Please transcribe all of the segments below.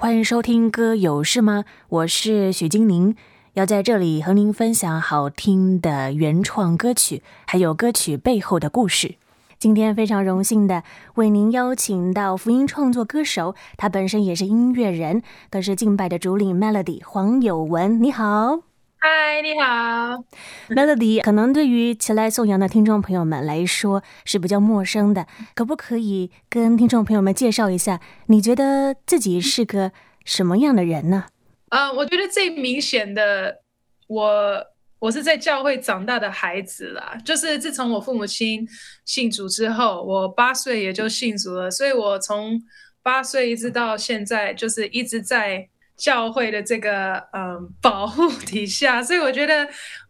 欢迎收听歌有事吗？我是许金宁，要在这里和您分享好听的原创歌曲，还有歌曲背后的故事。今天非常荣幸的为您邀请到福音创作歌手，他本身也是音乐人，更是敬拜的主领 Melody 黄友文。你好。嗨，你好，Melody。可能对于前来颂扬的听众朋友们来说是比较陌生的，可不可以跟听众朋友们介绍一下，你觉得自己是个什么样的人呢？呃，我觉得最明显的，我我是在教会长大的孩子啦，就是自从我父母亲信主之后，我八岁也就信主了，所以我从八岁一直到现在，就是一直在。教会的这个嗯保护底下，所以我觉得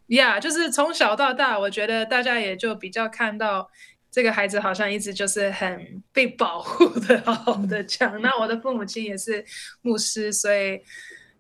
呀，就是从小到大，我觉得大家也就比较看到这个孩子好像一直就是很被保护的，好好的讲。那我的父母亲也是牧师，所以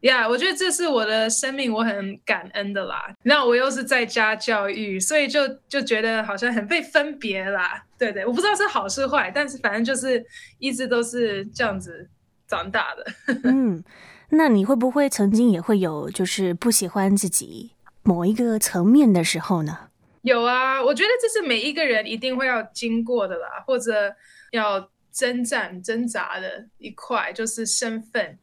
呀，我觉得这是我的生命，我很感恩的啦。那我又是在家教育，所以就就觉得好像很被分别啦。对对，我不知道是好是坏，但是反正就是一直都是这样子长大的。嗯。那你会不会曾经也会有就是不喜欢自己某一个层面的时候呢？有啊，我觉得这是每一个人一定会要经过的啦，或者要征战挣扎的一块，就是身份。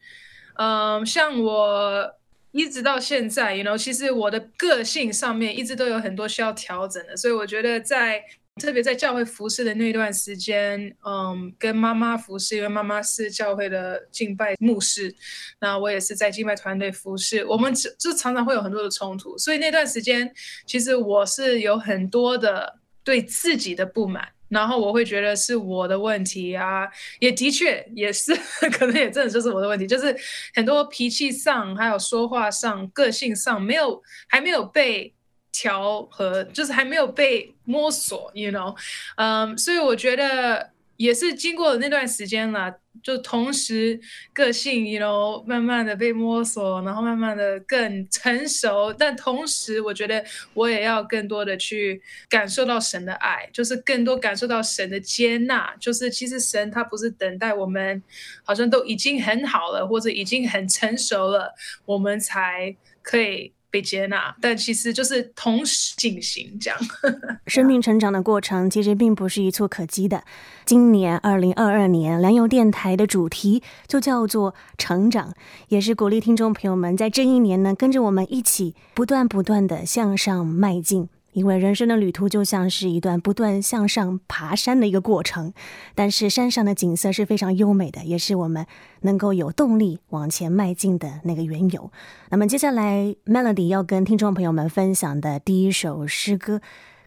嗯，像我一直到现在，you know，其实我的个性上面一直都有很多需要调整的，所以我觉得在。特别在教会服侍的那段时间，嗯，跟妈妈服侍，因为妈妈是教会的敬拜牧师，那我也是在敬拜团队服侍，我们就就常常会有很多的冲突，所以那段时间其实我是有很多的对自己的不满，然后我会觉得是我的问题啊，也的确也是，可能也真的就是我的问题，就是很多脾气上，还有说话上，个性上没有还没有被。调和就是还没有被摸索，you know，嗯、所以我觉得也是经过那段时间了，就同时个性，you know，慢慢的被摸索，然后慢慢的更成熟，但同时我觉得我也要更多的去感受到神的爱，就是更多感受到神的接纳，就是其实神他不是等待我们好像都已经很好了，或者已经很成熟了，我们才可以。被接纳，但其实就是同时进行这样。生命成长的过程其实并不是一蹴可及的。今年二零二二年良友电台的主题就叫做成长，也是鼓励听众朋友们在这一年呢，跟着我们一起不断不断的向上迈进。因为人生的旅途就像是一段不断向上爬山的一个过程，但是山上的景色是非常优美的，也是我们能够有动力往前迈进的那个缘由。那么接下来，Melody 要跟听众朋友们分享的第一首诗歌，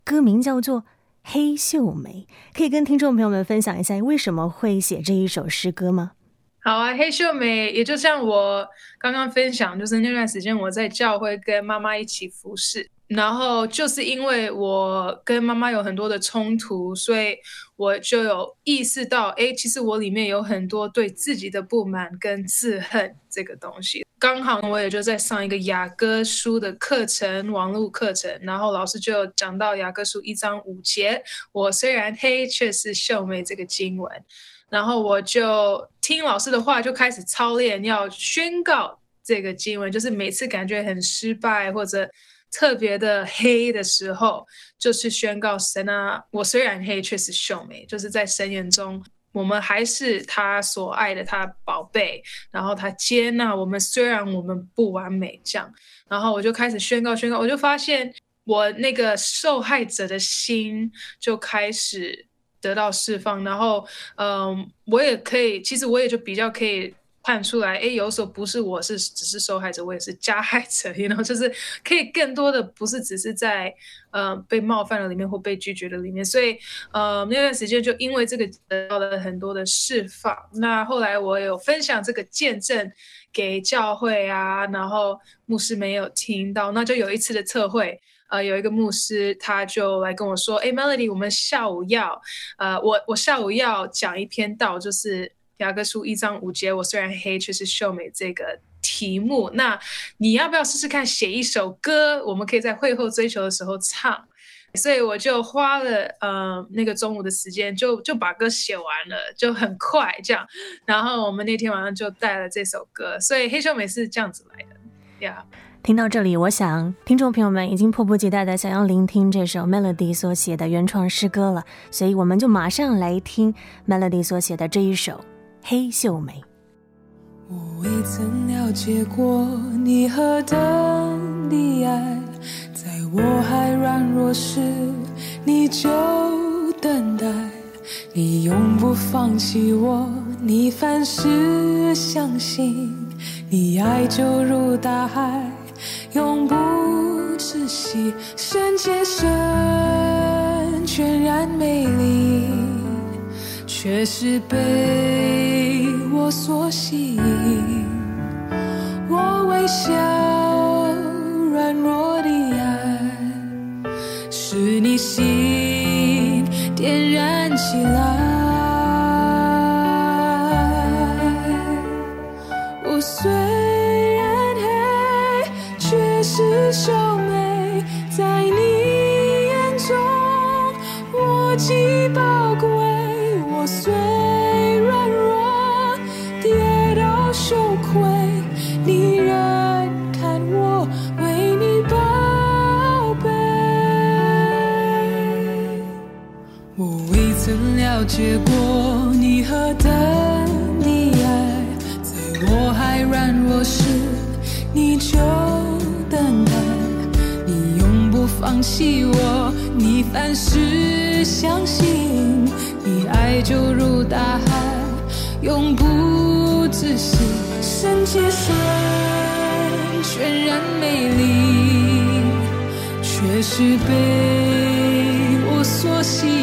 歌名叫做《黑秀美》，可以跟听众朋友们分享一下为什么会写这一首诗歌吗？好啊，黑秀美也就像我刚刚分享，就是那段时间我在教会跟妈妈一起服侍。然后就是因为我跟妈妈有很多的冲突，所以我就有意识到，哎，其实我里面有很多对自己的不满跟自恨这个东西。刚好我也就在上一个雅歌书的课程，网络课程，然后老师就讲到雅歌书一章五节，我虽然黑，却是秀美这个经文，然后我就听老师的话，就开始操练，要宣告这个经文，就是每次感觉很失败或者。特别的黑的时候，就是宣告神啊，我虽然黑，却是秀美。就是在神眼中，我们还是他所爱的，他宝贝。然后他接纳我们，虽然我们不完美，这样。然后我就开始宣告，宣告，我就发现我那个受害者的心就开始得到释放。然后，嗯，我也可以，其实我也就比较可以。看出来，哎，有时候不是我是只是受害者，我也是加害者，you know，就是可以更多的不是只是在呃被冒犯的里面或被拒绝的里面，所以呃那段时间就因为这个得到了很多的释放。那后来我有分享这个见证给教会啊，然后牧师没有听到，那就有一次的测会，呃，有一个牧师他就来跟我说，哎，Melody，我们下午要，呃，我我下午要讲一篇道，就是。雅各书一章五节，我虽然黑，却是秀美。这个题目，那你要不要试试看写一首歌？我们可以在会后追求的时候唱。所以我就花了呃那个中午的时间就，就把歌写完了，就很快这样。然后我们那天晚上就带了这首歌，所以黑秀美是这样子来的呀。听到这里，我想听众朋友们已经迫不及待的想要聆听这首 Melody 所写的原创诗歌了，所以我们就马上来听 Melody 所写的这一首《黑秀美》。我未曾了解过你何等的爱，在我还软弱时，你就等待，你永不放弃我，你凡事相信，你爱就如大海。永不止息，深且深，全然美丽，却是被我所吸引。我微笑，软弱的爱，是你心点燃起来。曾了解过你何等的爱，在我还软弱时，你就等待，你永不。放弃我，你凡事相信，你爱就如大海，永不止息，深且深，全然美丽，却是被我所吸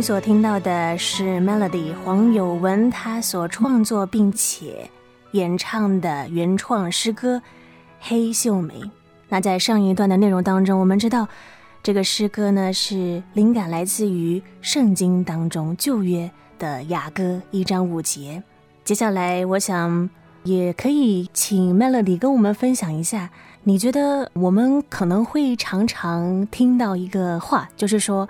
您所听到的是 Melody 黄友文他所创作并且演唱的原创诗歌《黑秀美》。那在上一段的内容当中，我们知道这个诗歌呢是灵感来自于圣经当中旧约的雅歌一章五节。接下来，我想也可以请 Melody 跟我们分享一下，你觉得我们可能会常常听到一个话，就是说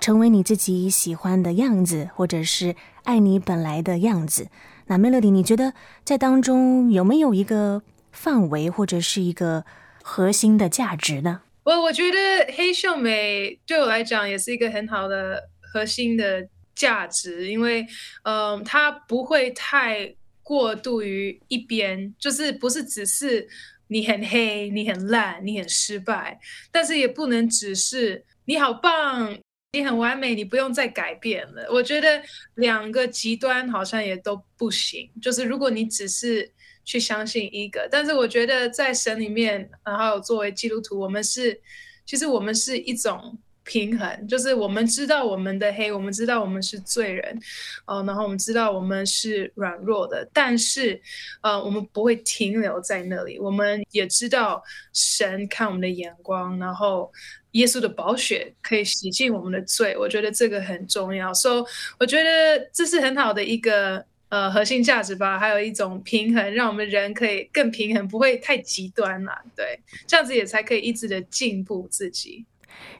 成为你自己喜欢的样子，或者是爱你本来的样子。那 Melody，你觉得在当中有没有一个范围，或者是一个核心的价值呢？我我觉得黑秀美对我来讲也是一个很好的核心的价值，因为嗯，它不会太过度于一边，就是不是只是你很黑、你很烂、你很失败，但是也不能只是你好棒、你很完美，你不用再改变了。我觉得两个极端好像也都不行，就是如果你只是。去相信一个，但是我觉得在神里面，然后作为基督徒，我们是其实我们是一种平衡，就是我们知道我们的黑，我们知道我们是罪人，呃，然后我们知道我们是软弱的，但是呃，我们不会停留在那里，我们也知道神看我们的眼光，然后耶稣的宝血可以洗净我们的罪，我觉得这个很重要，所以我觉得这是很好的一个。呃，核心价值吧，还有一种平衡，让我们人可以更平衡，不会太极端啦。对，这样子也才可以一直的进步自己。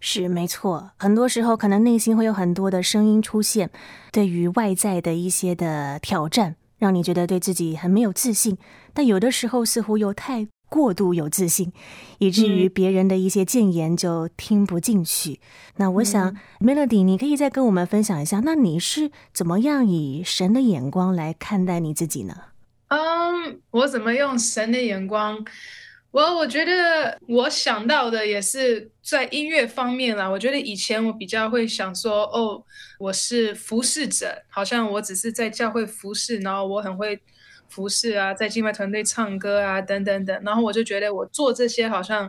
是没错，很多时候可能内心会有很多的声音出现，对于外在的一些的挑战，让你觉得对自己很没有自信。但有的时候似乎又太。过度有自信，以至于别人的一些谏言就听不进去。嗯、那我想、嗯、，Melody，你可以再跟我们分享一下，那你是怎么样以神的眼光来看待你自己呢？嗯，我怎么用神的眼光？我我觉得我想到的也是在音乐方面啦。我觉得以前我比较会想说，哦，我是服侍者，好像我只是在教会服侍，然后我很会。服侍啊，在敬拜团队唱歌啊，等等等，然后我就觉得我做这些好像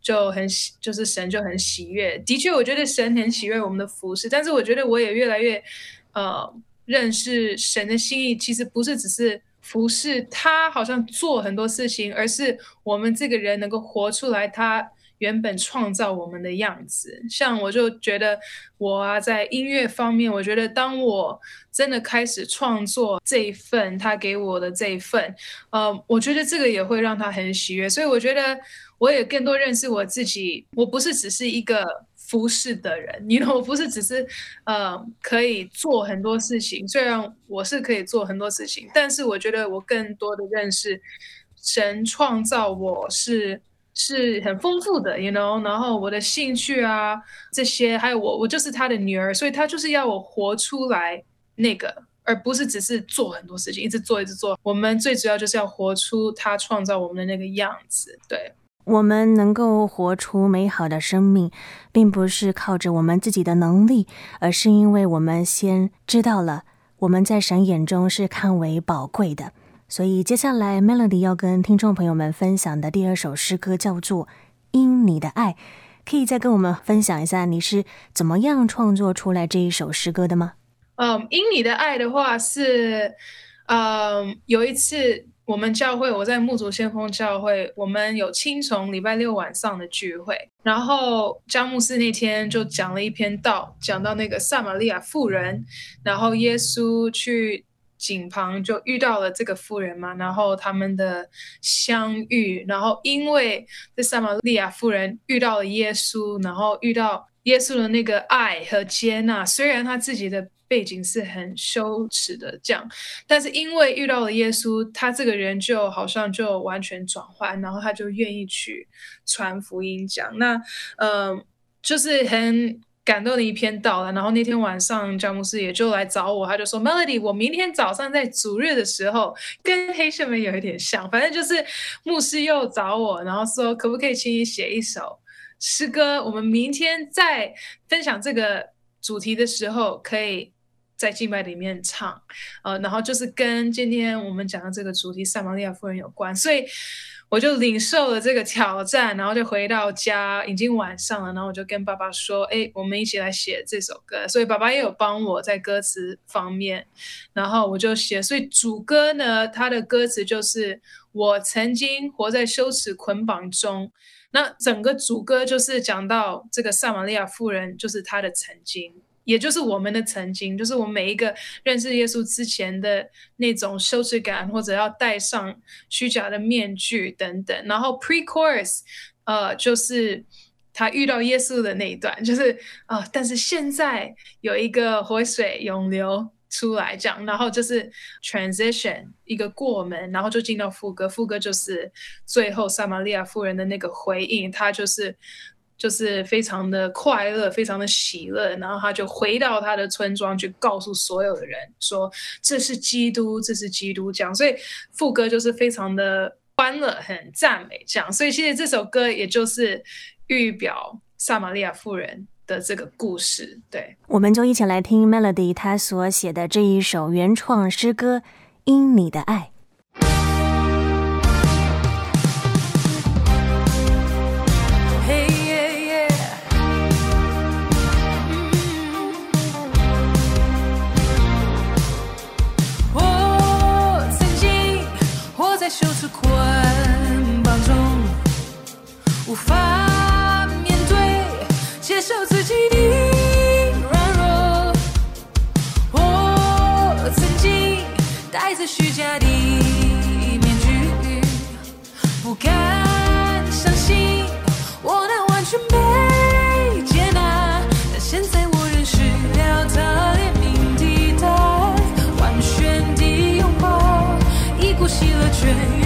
就很喜，就是神就很喜悦。的确，我觉得神很喜悦我们的服侍，但是我觉得我也越来越呃认识神的心意，其实不是只是不是他，好像做很多事情，而是我们这个人能够活出来他。原本创造我们的样子，像我就觉得我啊，在音乐方面，我觉得当我真的开始创作这一份他给我的这一份，呃，我觉得这个也会让他很喜悦。所以我觉得我也更多认识我自己，我不是只是一个服侍的人，你 you know，我不是只是呃可以做很多事情。虽然我是可以做很多事情，但是我觉得我更多的认识神创造我是。是很丰富的，you know，然后我的兴趣啊，这些还有我，我就是他的女儿，所以他就是要我活出来那个，而不是只是做很多事情，一直做一直做。我们最主要就是要活出他创造我们的那个样子。对，我们能够活出美好的生命，并不是靠着我们自己的能力，而是因为我们先知道了我们在神眼中是看为宝贵的。所以接下来，Melody 要跟听众朋友们分享的第二首诗歌叫做《因你的爱》，可以再跟我们分享一下你是怎么样创作出来这一首诗歌的吗？嗯，因你的爱的话是，嗯，有一次我们教会，我在牧族先锋教会，我们有青虫礼拜六晚上的聚会，然后张牧师那天就讲了一篇道，讲到那个撒玛利亚妇人，然后耶稣去。井旁就遇到了这个妇人嘛，然后他们的相遇，然后因为这撒玛利亚妇人遇到了耶稣，然后遇到耶稣的那个爱和接纳，虽然他自己的背景是很羞耻的这样，但是因为遇到了耶稣，他这个人就好像就完全转换，然后他就愿意去传福音讲，那嗯、呃，就是很。感动的一篇道了，然后那天晚上，詹姆斯也就来找我，他就说：“Melody，我明天早上在主日的时候，跟黑社们有一点像，反正就是牧师又找我，然后说可不可以请你写一首诗歌，我们明天在分享这个主题的时候，可以在敬拜里面唱，呃，然后就是跟今天我们讲的这个主题撒玛利亚夫人有关，所以我就领受了这个挑战，然后就回到家，已经晚上了，然后我就跟爸爸说，哎，我们一起来写这首歌，所以爸爸也有帮我在歌词方面，然后我就写，所以主歌呢，它的歌词就是我曾经活在羞耻捆绑中，那整个主歌就是讲到这个撒玛利亚妇人，就是她的曾经。也就是我们的曾经，就是我们每一个认识耶稣之前的那种羞耻感，或者要戴上虚假的面具等等。然后 pre-chorus，呃，就是他遇到耶稣的那一段，就是啊、呃，但是现在有一个活水涌流出来，这样，然后就是 transition 一个过门，然后就进到副歌，副歌就是最后撒玛利亚妇人的那个回应，他就是。就是非常的快乐，非常的喜乐，然后他就回到他的村庄去告诉所有的人说：“这是基督，这是基督。”教，所以副歌就是非常的欢乐，很赞美这样。所以其实这首歌也就是预表撒玛利亚妇人的这个故事。对，我们就一起来听 Melody 他所写的这一首原创诗歌《因你的爱》。羞耻捆绑中无法面对，接受自己的软弱。我曾经戴着虚假的面具，不敢相信我能完全被喜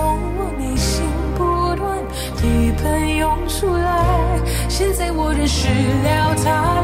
从我内心不断地喷涌出来现在我认识了他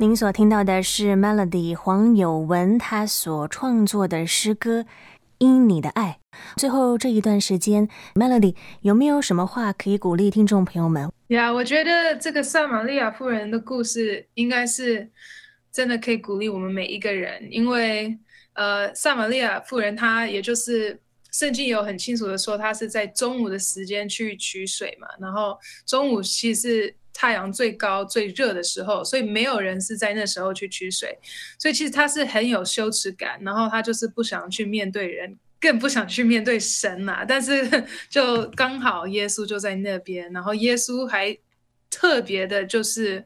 您所听到的是 Melody 黄有文他所创作的诗歌《因你的爱》。最后这一段时间，Melody 有没有什么话可以鼓励听众朋友们？呀我觉得这个撒玛利亚妇人的故事应该是真的可以鼓励我们每一个人，因为呃，撒玛利亚妇人她也就是圣经有很清楚的说，她是在中午的时间去取水嘛，然后中午其实太阳最高最热的时候，所以没有人是在那时候去取水，所以其实他是很有羞耻感，然后他就是不想去面对人。更不想去面对神呐、啊，但是 就刚好耶稣就在那边，然后耶稣还特别的，就是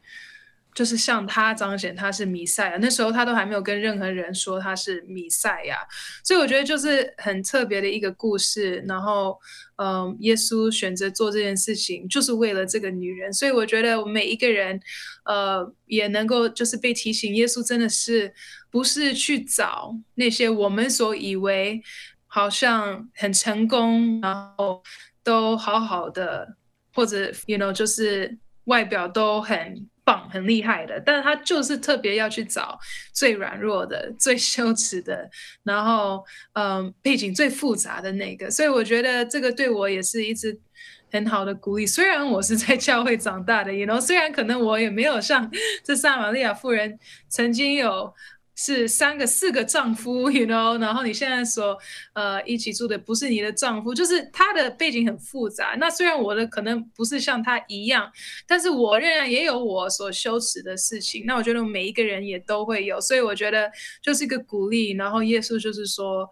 就是向他彰显他是弥赛亚。那时候他都还没有跟任何人说他是弥赛亚，所以我觉得就是很特别的一个故事。然后，嗯，耶稣选择做这件事情，就是为了这个女人。所以我觉得我每一个人，呃，也能够就是被提醒，耶稣真的是不是去找那些我们所以为。好像很成功，然后都好好的，或者 you know 就是外表都很棒、很厉害的，但是他就是特别要去找最软弱的、最羞耻的，然后嗯，背景最复杂的那个。所以我觉得这个对我也是一直很好的鼓励。虽然我是在教会长大的，you know，虽然可能我也没有像这撒玛利亚夫人曾经有。是三个、四个丈夫，you know，然后你现在所呃一起住的不是你的丈夫，就是他的背景很复杂。那虽然我的可能不是像他一样，但是我仍然也有我所羞耻的事情。那我觉得每一个人也都会有，所以我觉得就是一个鼓励。然后耶稣就是说，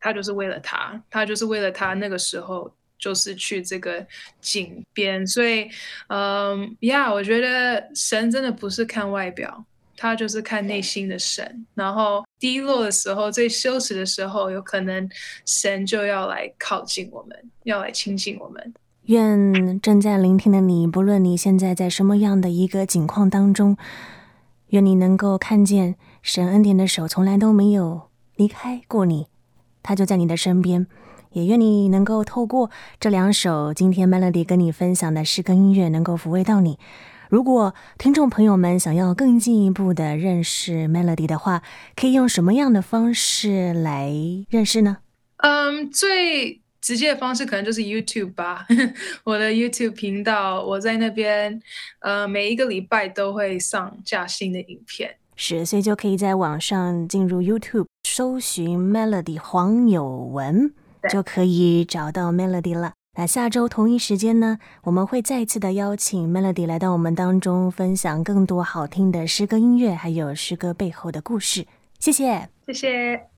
他就是为了他，他就是为了他那个时候就是去这个井边。所以，嗯，呀，我觉得神真的不是看外表。他就是看内心的神，然后低落的时候、最羞耻的时候，有可能神就要来靠近我们，要来亲近我们。愿正在聆听的你，不论你现在在什么样的一个境况当中，愿你能够看见神恩典的手从来都没有离开过你，他就在你的身边。也愿你能够透过这两首今天 Melody 跟你分享的诗歌音乐，能够抚慰到你。如果听众朋友们想要更进一步的认识 Melody 的话，可以用什么样的方式来认识呢？嗯，最直接的方式可能就是 YouTube 吧，我的 YouTube 频道，我在那边，呃，每一个礼拜都会上架新的影片。是，所以就可以在网上进入 YouTube 搜寻 Melody 黄有文，就可以找到 Melody 了。那下周同一时间呢，我们会再次的邀请 Melody 来到我们当中，分享更多好听的诗歌音乐，还有诗歌背后的故事。谢谢，谢谢。